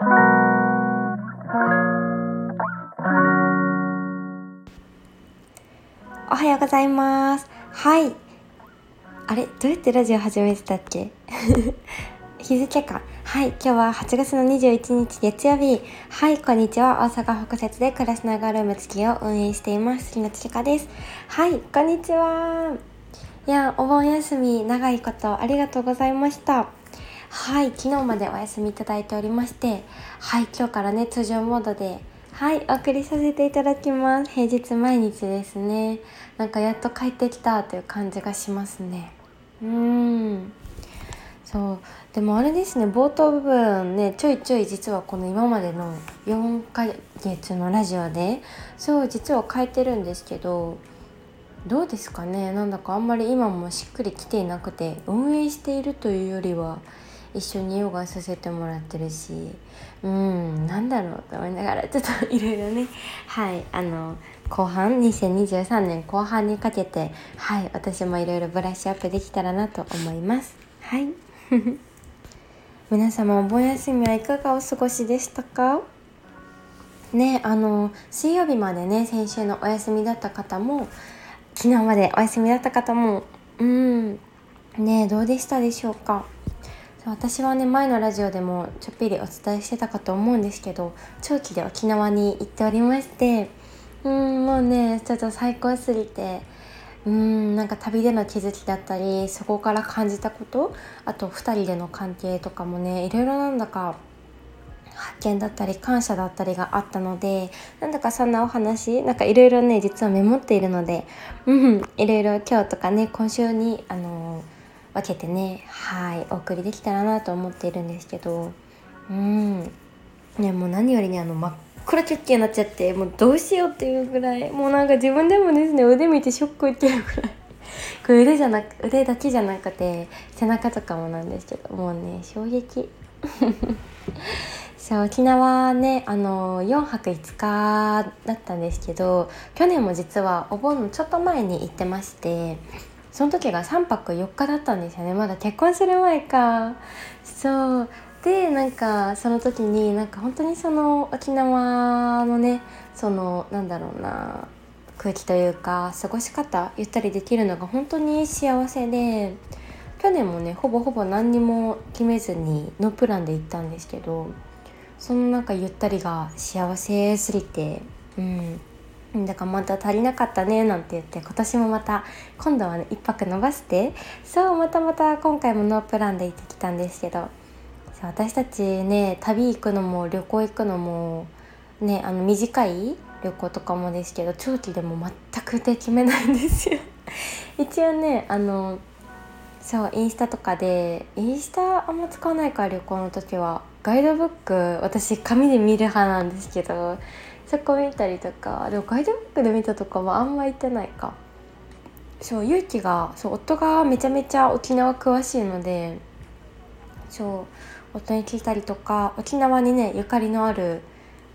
おはようございます。はい。あれ？どうやってラジオ始めてたっけ？日付か。はい。今日は8月の21日月曜日。はい。こんにちは。大阪北節で暮らしながらルーム月を運営しています。杉野千佳です。はい。こんにちは。いやお盆休み長いことありがとうございました。はい昨日までお休みいただいておりましてはい今日からね通常モードではいお送りさせていただきます。平日毎日ですね。なんかやっと帰ってきたという感じがしますね。うん。そう。でもあれですね冒頭部分ねちょいちょい実はこの今までの4ヶ月のラジオでそう実は変えてるんですけどどうですかね。なんだかあんまり今もしっくりきていなくて運営しているというよりは一緒にヨガさせてもらってるしうんなんだろうと思いながらちょっといろいろね。はいあの後半2023年後半にかけてはい私もいろいろブラッシュアップできたらなと思います。はい。皆様お盆休みはいかがお過ごしでしたか？ねあの水曜日までね先週のお休みだった方も昨日までお休みだった方もうんねどうでしたでしょうか？私はね前のラジオでもちょっぴりお伝えしてたかと思うんですけど長期で沖縄に行っておりましてうんもうねちょっと最高すぎてうんなんか旅での気づきだったりそこから感じたことあと2人での関係とかもねいろいろなんだか発見だったり感謝だったりがあったのでなんだかそんなお話なんかいろいろね実はメモっているのでうんいろいろ今日とかね今週にあの分けてねはいお送りできたらなと思っているんですけど。うん。ねもう何よりねあの真っ暗直球になっちゃってもうどうしようっていうぐらいもうなんか自分でもですね腕見てショック受けるぐらい。これ腕じゃなく腕だけじゃなくて背中とかもなんですけどもうね衝撃。そう沖縄ねあの4泊5日だったんですけど去年も実はお盆のちょっと前に行ってましてその時が3泊4日だったんですよね。まだ結婚する前か。そう。でなんかその時になんか本当にその沖縄のねそのなんだろうな空気というか過ごし方ゆったりできるのが本当に幸せで去年もねほぼほぼ何にも決めずにノープランで行ったんですけどそのなんかゆったりが幸せすぎてうん。だからまた足りなかったねなんて言って今年もまた今度はね1泊伸ばしてそうまたまた今回もノープランで行ってきたんですけど私たちね旅行くのも旅行行くのもねあの短い旅行とかもですけど長期でも全くで決めないんですよ。一応ねあのそうインスタとかでインスタあんま使わないから旅行の時はガイドブック私紙で見る派なんですけどそこ見たりとかでもガイドブックで見たとかもあんま行ってないか。そう勇気がそう夫がめちゃめちゃ沖縄詳しいのでそう夫に聞いたりとか沖縄にねゆかりのある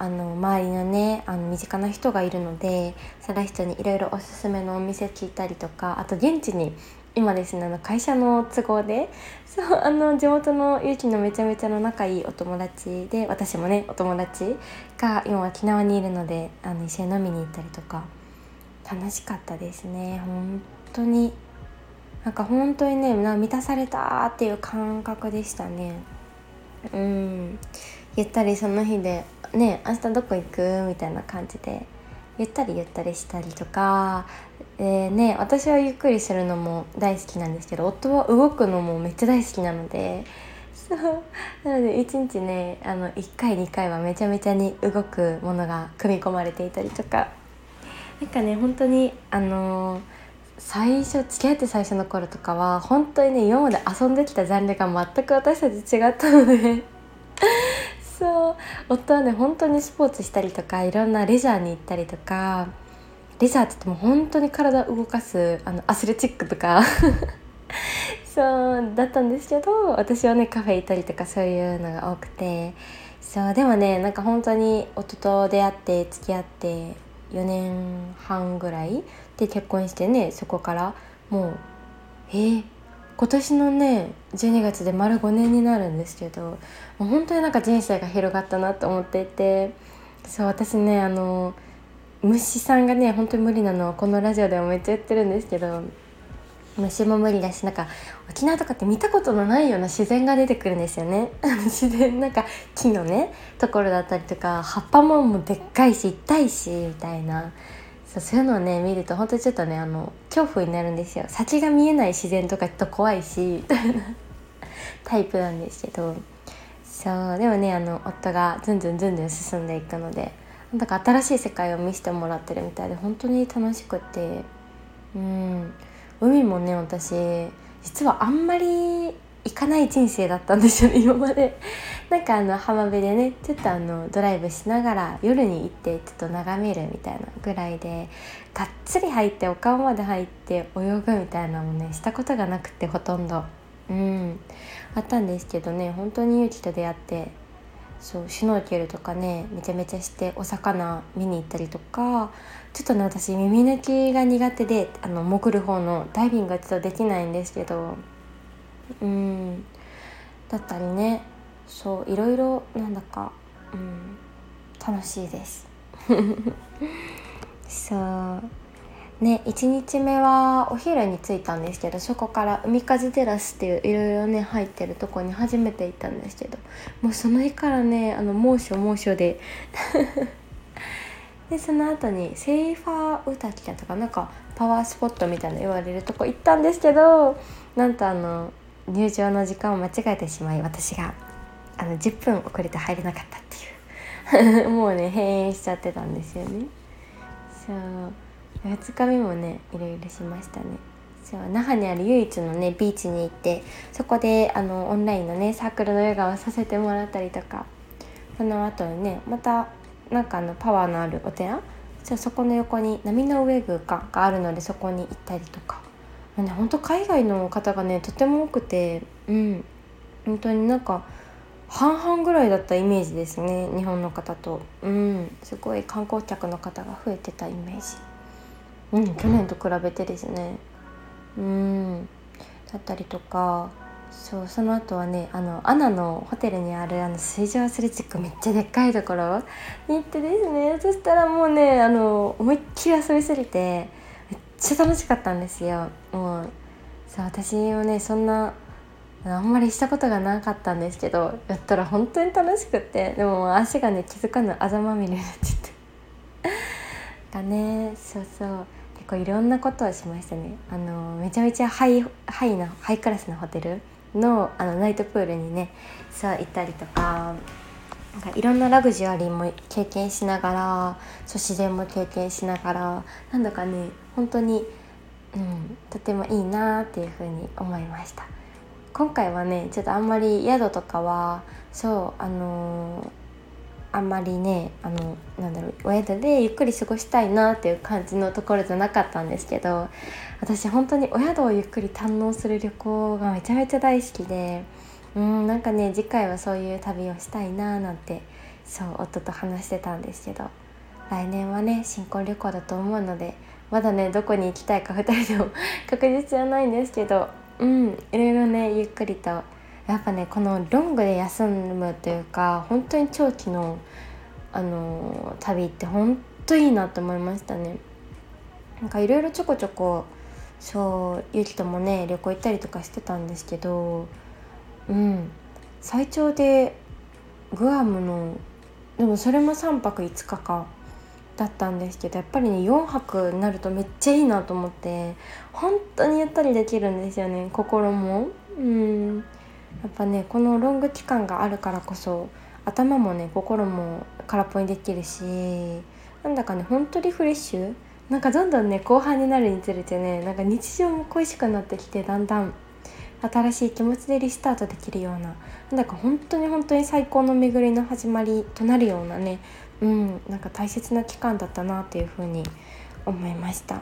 あの周りのねあの身近な人がいるのでその人にいろいろおすすめのお店聞いたりとかあと現地に今ですねあの会社の都合で そうあの地元のゆうきのめちゃめちゃの仲いいお友達で私もねお友達が今沖縄にいるのであの一緒に飲みに行ったりとか楽しかったですね本当に。なんか本当にね満たされたっていう感覚でしたね。うん。ゆったりその日でね明日どこ行く？みたいな感じでゆったりゆったりしたりとかでね私はゆっくりするのも大好きなんですけど夫は動くのもめっちゃ大好きなのでそう。なので1日ねあの1回2回はめちゃめちゃに動くものが組み込まれていたりとか。なんかね本当にあのー、最初付き合って最初の頃とかは本当にね今まで遊んできたジャンルが全く私たち違ったので。そう。夫はね本当にスポーツしたりとかいろんなレジャーに行ったりとかレジャーって言っても本当に体を動かすあのアスレチックとか。そうだったんですけど私はねカフェ行ったりとかそういうのが多くて。そうでもねなんか本当に夫と出会って付き合って4年半ぐらいで結婚してねそこからもうえー、今年のね12月で丸5年になるんですけどもう本当になんか人生が広がったなと思っていて。そう私ねあの虫さんがね本当に無理なのはこのラジオでもめっちゃ言ってるんですけど虫も無理だしなんか沖縄とかって見たことのないような自然が出てくるんですよね。自然なんか木のねところだったりとか葉っぱももでっかいし痛いしみたいな。そうそういうのをね見ると本当にちょっとねあの恐怖になるんですよ。先が見えない自然とかちょっと怖いしみたいな。タイプなんですけど。そうでもねあの夫がずんずんずんずん進んでいくのでなんか新しい世界を見せてもらってるみたいで本当に楽しくて。うん。海もね私実はあんまり行かない人生だったんですよね今まで。なんかあの浜辺でねちょっとあのドライブしながら夜に行ってちょっと眺めるみたいなぐらいでがっつり入ってお顔まで入って泳ぐみたいなのもねしたことがなくてほとんど。うん。あったんですけどね本当に勇気と出会ってそうシュノーケルとかねめちゃめちゃしてお魚見に行ったりとかちょっとね私耳抜きが苦手であの潜る方のダイビングがちょっとできないんですけどうんだったりねそういろいろなんだか、うん、楽しいです。そ うね1日目はお昼に着いたんですけどそこから海風テラスっていういろいろね入ってるとこに初めて行ったんですけどもうその日からねあの猛暑猛暑で。でその後にセーファーウタキだとかなんかパワースポットみたいな言われるとこ行ったんですけどなんとあの入場の時間を間違えてしまい私があの10分遅れて入れなかったっていう。もうね閉園しちゃってたんですよね。そう。2日目もねいろいろしましたね。そう那覇にある唯一のねビーチに行ってそこであのオンラインのねサークルのヨガをさせてもらったりとかその後にねまたなんかあのパワーのあるお寺そこの横に波の上宮かがあるのでそこに行ったりとか、まあね、本当海外の方がねとても多くてうん。本当になんか半々ぐらいだったイメージですね日本の方と。うん。すごい観光客の方が増えてたイメージ。うん去年と比べてですね。うん。だったりとかそうその後はねあのアナのホテルにあるあの水上アスレチックめっちゃでっかいところに行ってですねそしたらもうねあの思いっきり遊びすぎてめっちゃ楽しかったんですよ。もうそう私もねそんなあんまりしたことがなかったんですけどやったら本当に楽しくってでも足がね気づかぬあざまみれになっちゃって。がねそうそう。結構いろんなことをしましたね。あのめちゃめちゃハイハイなハイクラスなホテルのあのナイトプールにねさあ行ったりとかなんかいろんなラグジュアリーも経験しながらそう自然も経験しながらなんだかね本当に、うん、とてもいいなっていうふうに思いました。今回はねちょっとあんまり宿とかはそうあのーあんまりねあのなんだろうお宿でゆっくり過ごしたいなっていう感じのところじゃなかったんですけど私本当にお宿をゆっくり堪能する旅行がめちゃめちゃ大好きでうんなんかね次回はそういう旅をしたいななんてそう夫と話してたんですけど来年はね新婚旅行だと思うのでまだねどこに行きたいか2人でも 確実じゃないんですけどうんいろいろねゆっくりとやっぱねこのロングで休むというか本当に長期のあの旅って本当いいなと思いましたね。なんかいろいろちょこちょこそうゆきともね旅行行ったりとかしてたんですけどうん最長でグアムのでもそれも3泊5日間だったんですけどやっぱりね4泊になるとめっちゃいいなと思って本当にゆったりできるんですよね心も。うんやっぱねこのロング期間があるからこそ頭もね心も空っぽにできるしなんだかねほんとリフレッシュ？なんかどんどんね後半になるにつれてねなんか日常も恋しくなってきてだんだん新しい気持ちでリスタートできるようななんだか本当に本当に最高の巡りの始まりとなるようなねうんなんか大切な期間だったなっていうふうに思いました。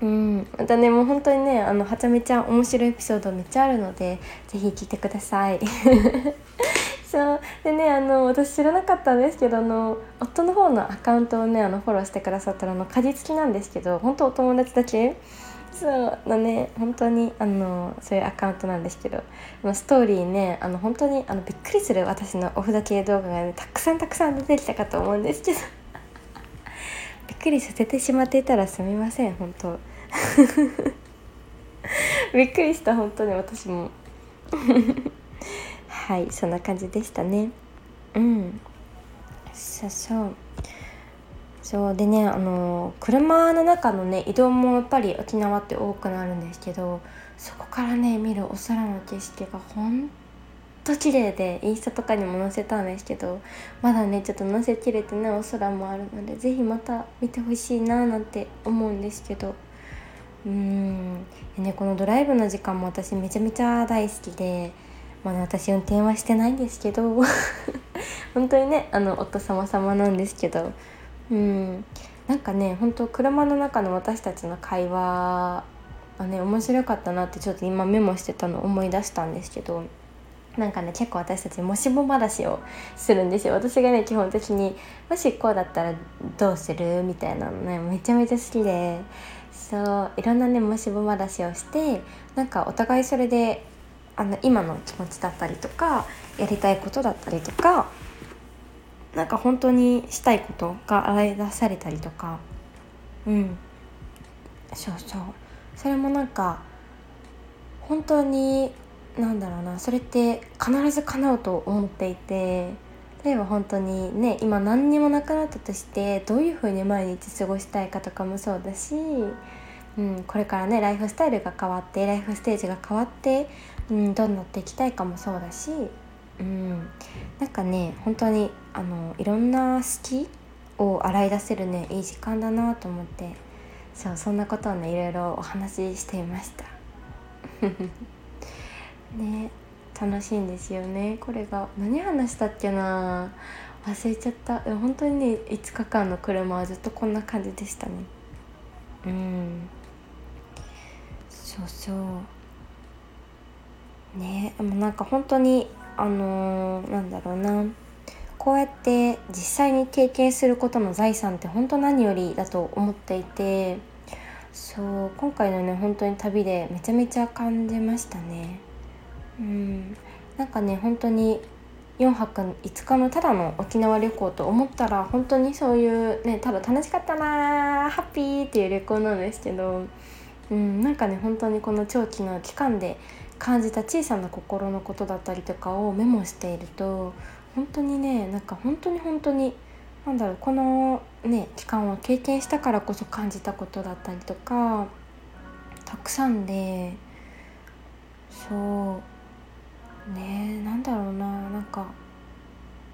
うん、またねもう本当にねあのはちゃめちゃ面白いエピソードめっちゃあるので是非聞いてください。そう。でねあの私知らなかったんですけどあの夫の方のアカウントをねあのフォローしてくださったらあの果実きなんですけど本当お友達だけ？そう。のね本当にあのそういうアカウントなんですけどストーリーねあの本当にあのびっくりする私のお札系動画がねたくさんたくさん出てきたかと思うんですけど。びっくりさせてしまっていたらすみません本当。びっくりした本当に私も。はいそんな感じでしたね。うん。そうそう。そうでねあの車の中のね移動もやっぱり沖縄って多くなるんですけどそこからね見るお空の景色がほんと綺麗でインスタとかにも載せたんですけどまだねちょっと載せきれてないお空もあるので是非また見てほしいななんて思うんですけど。うーん。ねこのドライブの時間も私めちゃめちゃ大好きでまあ、ね、私運転はしてないんですけど 本当にねあの夫様様なんですけど。うん。なんかね本当車の中の私たちの会話はね面白かったなってちょっと今メモしてたの思い出したんですけどなんかね結構私たちもしも話をするんですよ。私がね基本的にもしこうだったらどうするみたいなのねめちゃめちゃ好きで。そういろんなねもしも話をしてなんかお互いそれであの今の気持ちだったりとかやりたいことだったりとかなんか本当にしたいことが洗い出されたりとか。うん。そうそう。それもなんか本当になんだろうなそれって必ず叶うと思っていて例えば本当にね今何にもなくなったとしてどういうふうに毎日過ごしたいかとかもそうだし、うん、これからねライフスタイルが変わってライフステージが変わって、うん、どうなっていきたいかもそうだしうん、なんかね本当にあのいろんな好きを洗い出せるねいい時間だなと思ってそうそんなことをねいろいろお話ししていました。ね楽しいんですよね。これが何話したっけな？忘れちゃった。本当にね5日間の車はずっとこんな感じでしたね。うん。そうそう。ねでもなんか本当にあのー、なんだろうな。こうやって実際に経験することの財産って本当何よりだと思っていて。そう今回のね本当に旅でめちゃめちゃ感じましたね。うん。なんかね本当に4泊5日のただの沖縄旅行と思ったら本当にそういうねただ楽しかったなハッピーっていう旅行なんですけど、うん、なんかね本当にこの長期の期間で感じた小さな心のことだったりとかをメモしていると本当にねなんか本当に本当に何だろうこのね期間を経験したからこそ感じたことだったりとかたくさんでそうねなんだろうななんか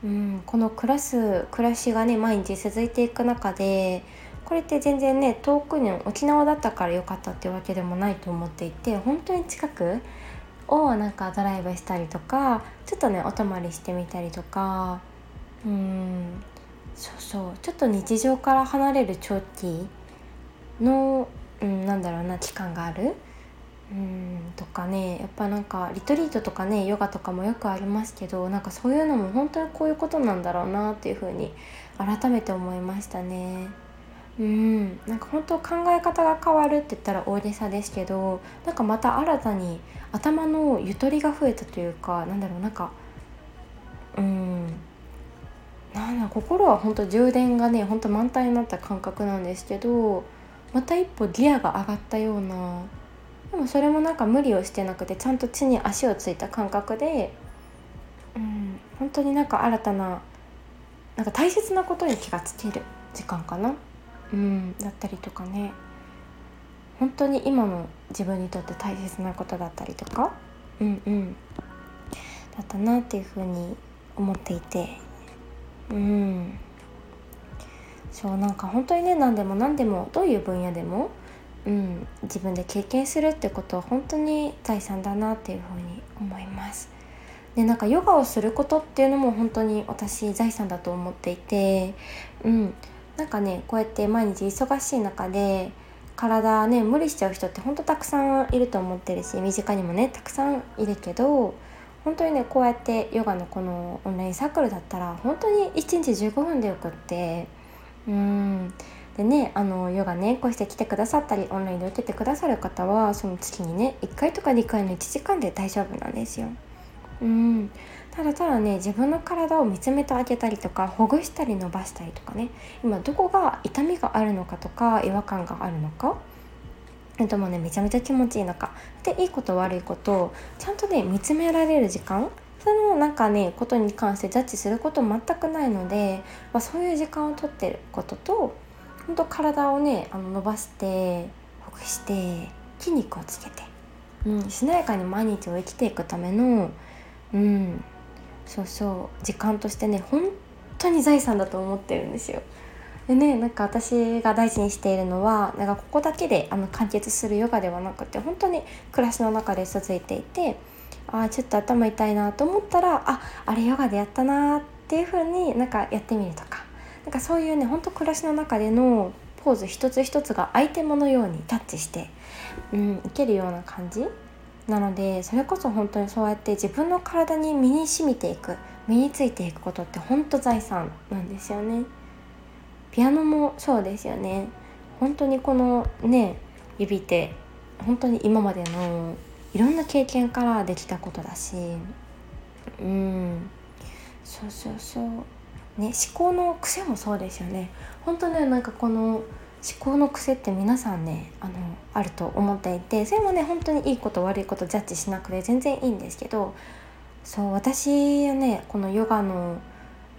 うんこの暮らす暮らしがね毎日続いていく中でこれって全然ね遠くに沖縄だったから良かったっていうわけでもないと思っていて本当に近くをなんかドライブしたりとかちょっとねお泊まりしてみたりとかうんそうそうちょっと日常から離れる長期の、うん、なんだろうな期間があるうんとかねやっぱなんかリトリートとかねヨガとかもよくありますけどなんかそういうのも本当にこういうことなんだろうなっていうふうに改めて思いましたね。うんなんか本当考え方が変わるって言ったら大げさですけどなんかまた新たに頭のゆとりが増えたというかなんだろうなんかうんなんだ心は本当充電がね本当満タンになった感覚なんですけどまた一歩ギアが上がったようなでもそれもなんか無理をしてなくてちゃんと地に足をついた感覚でうん本当になんか新たななんか大切なことに気がつける時間かな。うん、だったりとかね。本当に今の自分にとって大切なことだったりとかうんうんだったなっていうふうに思っていて。うん。そうなんか本当にね何でも何でもどういう分野でも、うん、自分で経験するってことは本当に財産だなっていうふうに思います。でなんかヨガをすることっていうのも本当に私財産だと思っていて、うん、なんかねこうやって毎日忙しい中で体ね無理しちゃう人ってほんとたくさんいると思ってるし身近にもねたくさんいるけど本当にねこうやってヨガのこのオンラインサークルだったら本当に1日15分でよくってうんでねあのヨガねこうして来てくださったりオンラインで受けてくださる方はその月にね1回とか2回の1時間で大丈夫なんですよ。うんただただね自分の体を見つめてあげたりとかほぐしたり伸ばしたりとかね今どこが痛みがあるのかとか違和感があるのかでもねめちゃめちゃ気持ちいいのかでいいこと悪いことをちゃんとね見つめられる時間そのなんかねことに関してジャッジすること全くないので、まあ、そういう時間をとってることと本当体をねあの伸ばしてほぐして筋肉をつけて、うん、しなやかに毎日を生きていくための、うん、そうそう。時間としてね本当に財産だと思ってるんですよ。でねなんか私が大事にしているのはなんかここだけであの完結するヨガではなくて本当に暮らしの中で続いていてあちょっと頭痛いなと思ったらああれヨガでやったなっていう風になんかやってみるとかなんかそういうねほんと暮らしの中でのポーズ一つ一つがアイテムのようにタッチして、うん、いけるような感じなのでそれこそ本当にそうやって自分の体に身に染みていく身についていくことって本当財産なんですよね。ピアノもそうですよね本当にこのね指って本当に今までのいろんな経験からできたことだしうんそうそうそうね思考の癖もそうですよね。本当ねなんかこの思考の癖って皆さんねあのあると思っていてそれもね本当にいいこと悪いことジャッジしなくて全然いいんですけどそう私はねこのヨガの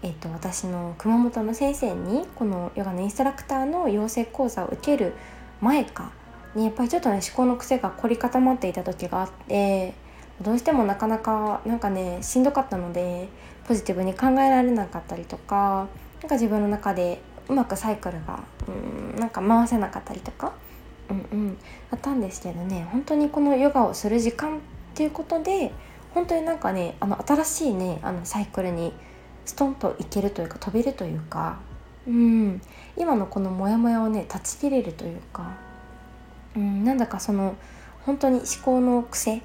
えーと、私の熊本の先生にこのヨガのインストラクターの養成講座を受ける前かにやっぱりちょっとね思考の癖が凝り固まっていた時があってどうしてもなかなかなんかねしんどかったのでポジティブに考えられなかったりとかなんか自分の中でうまくサイクルがうんなんか回せなかったりとか、うんうん、あったんですけどね本当にこのヨガをする時間っていうことで本当になんかねあの新しいねあのサイクルにストンといけるというか飛べるというか、うん、今のこのモヤモヤをね断ち切れるというか、うん、なんだかその本当に思考の癖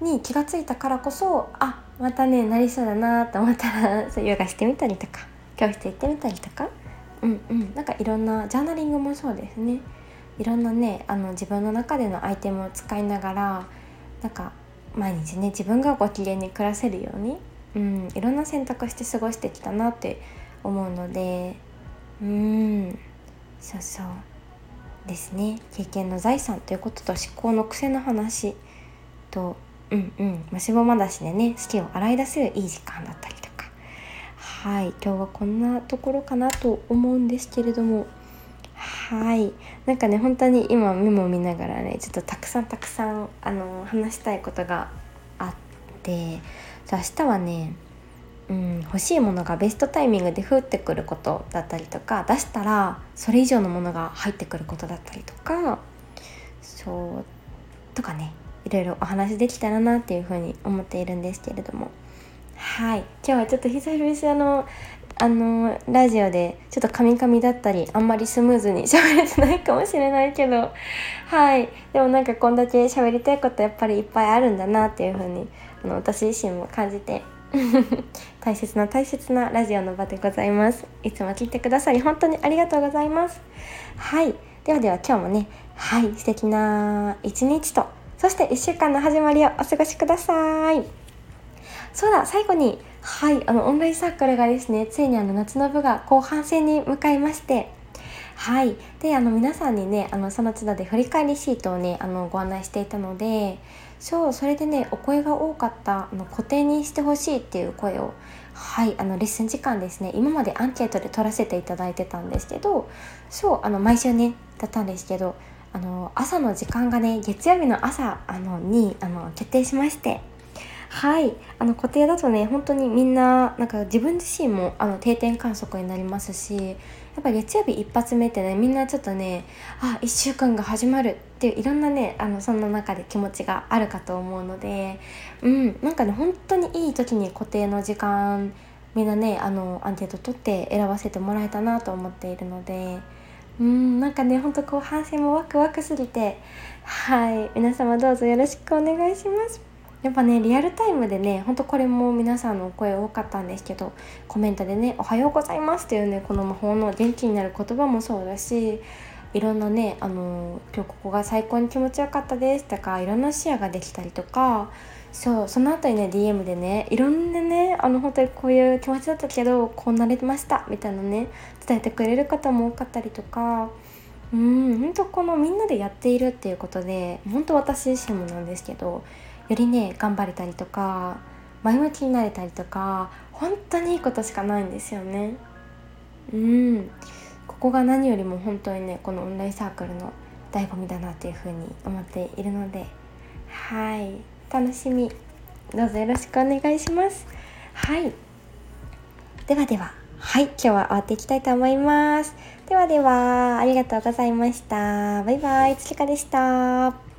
に気が付いたからこそあまたねなりそうだなと思ったら そうヨガしてみたりとか教室行ってみたりとか。うんうん。なんかいろんなジャーナリングもそうですね。いろんなねあの自分の中でのアイテムを使いながらなんか毎日ね自分がご機嫌に暮らせるようにうん、いろんな選択して過ごしてきたなって思うのでうん。そうそう。ですね。経験の財産ということと思考の癖の話とうんうん。ましぼまだしでね好きを洗い出せるいい時間だったりとか。はい今日はこんなところかなと思うんですけれども。はい。なんかね本当に今メモ見ながらねちょっとたくさんたくさんあの話したいことがあって。明日はね、うん、欲しいものがベストタイミングで降ってくることだったりとか。出したらそれ以上のものが入ってくることだったりとか。そう。とかね。いろいろお話できたらなっていうふうに思っているんですけれども。はい。今日はちょっと久々にあのあのラジオでちょっとカミカミだったりあんまりスムーズに喋れてないかもしれないけど。はい。でもなんかこんだけ喋りたいことやっぱりいっぱいあるんだなっていうふうにあの私自身も感じて。大切な大切なラジオの場でございます。いつも聞いてくださり本当にありがとうございます。はい。ではでは今日もねはい。素敵な一日とそして1週間の始まりをお過ごしください。そうだ最後にはいあのオンラインサークルがですねついにあの夏の部が後半戦に向かいまして。はい。であの皆さんにねあのその都度で振り返りシートをねあのご案内していたのでそうそれでねお声が多かったあの固定にしてほしいっていう声をはいあのレッスン時間ですね今までアンケートで取らせていただいてたんですけどそうあの毎週ねだったんですけどあの朝の時間がね月曜日の朝あのにあの決定しまして。はい。あの固定だとね本当にみんななんか自分自身もあの定点観測になりますしやっぱ月曜日一発目ってねみんなちょっとねあ1週間が始まるっていういろんなねあのそんな中で気持ちがあるかと思うのでうん。なんかね本当にいい時に固定の時間みんなねあのアンケート取って選ばせてもらえたなと思っているのでうんなんかねほんと後半戦もワクワクすぎてはい皆様どうぞよろしくお願いします。やっぱねリアルタイムでねほんとこれも皆さんのお声多かったんですけどコメントでね「おはようございます」っていうねこの魔法の元気になる言葉もそうだしいろんなねあの今日ここが最高に気持ちよかったですとかいろんなシェアができたりとかそうその後にね DM でねいろんなねあの本当にこういう気持ちだったけどこうなれましたみたいなね伝えてくれる方も多かったりとかうん本当このみんなでやっているっていうことで本当私自身もなんですけどよりね頑張れたりとか前向きになれたりとか本当にいいことしかないんですよね。うん。ここが何よりも本当にねこのオンラインサークルの醍醐味だなっていうふうに思っているのではい。楽しみ。どうぞよろしくお願いします。はい。ではでは。はい。今日は終わっていきたいと思います。ではでは。ありがとうございました。バイバイ。つきかでした。